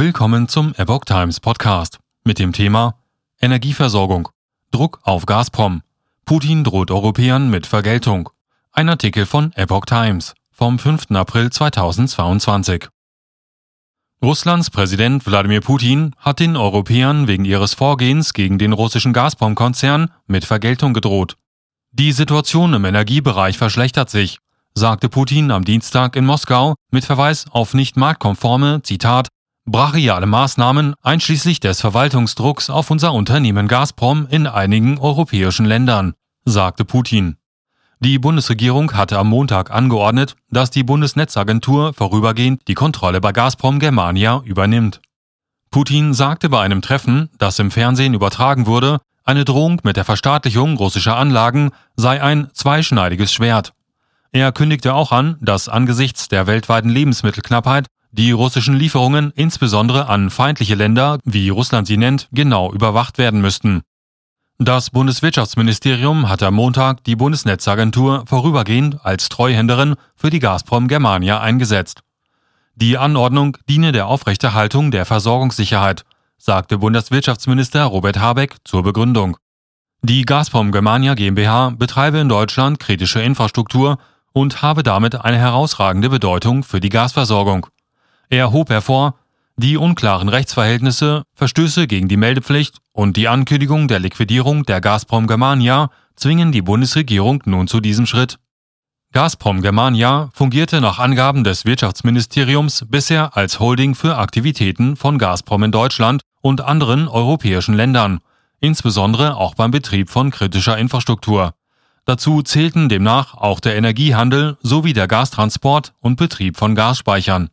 Willkommen zum Epoch Times Podcast mit dem Thema Energieversorgung. Druck auf Gazprom. Putin droht Europäern mit Vergeltung. Ein Artikel von Epoch Times vom 5. April 2022. Russlands Präsident Wladimir Putin hat den Europäern wegen ihres Vorgehens gegen den russischen Gazprom-Konzern mit Vergeltung gedroht. Die Situation im Energiebereich verschlechtert sich, sagte Putin am Dienstag in Moskau mit Verweis auf nicht marktkonforme, Zitat, brachiale Maßnahmen einschließlich des Verwaltungsdrucks auf unser Unternehmen Gazprom in einigen europäischen Ländern, sagte Putin. Die Bundesregierung hatte am Montag angeordnet, dass die Bundesnetzagentur vorübergehend die Kontrolle bei Gazprom Germania übernimmt. Putin sagte bei einem Treffen, das im Fernsehen übertragen wurde, eine Drohung mit der Verstaatlichung russischer Anlagen sei ein zweischneidiges Schwert. Er kündigte auch an, dass angesichts der weltweiten Lebensmittelknappheit die russischen Lieferungen insbesondere an feindliche Länder, wie Russland sie nennt, genau überwacht werden müssten. Das Bundeswirtschaftsministerium hat am Montag die Bundesnetzagentur vorübergehend als Treuhänderin für die Gazprom Germania eingesetzt. Die Anordnung diene der Aufrechterhaltung der Versorgungssicherheit, sagte Bundeswirtschaftsminister Robert Habeck zur Begründung. Die Gazprom Germania GmbH betreibe in Deutschland kritische Infrastruktur und habe damit eine herausragende Bedeutung für die Gasversorgung. Er hob hervor, die unklaren Rechtsverhältnisse, Verstöße gegen die Meldepflicht und die Ankündigung der Liquidierung der Gazprom Germania zwingen die Bundesregierung nun zu diesem Schritt. Gazprom Germania fungierte nach Angaben des Wirtschaftsministeriums bisher als Holding für Aktivitäten von Gazprom in Deutschland und anderen europäischen Ländern, insbesondere auch beim Betrieb von kritischer Infrastruktur. Dazu zählten demnach auch der Energiehandel sowie der Gastransport und Betrieb von Gasspeichern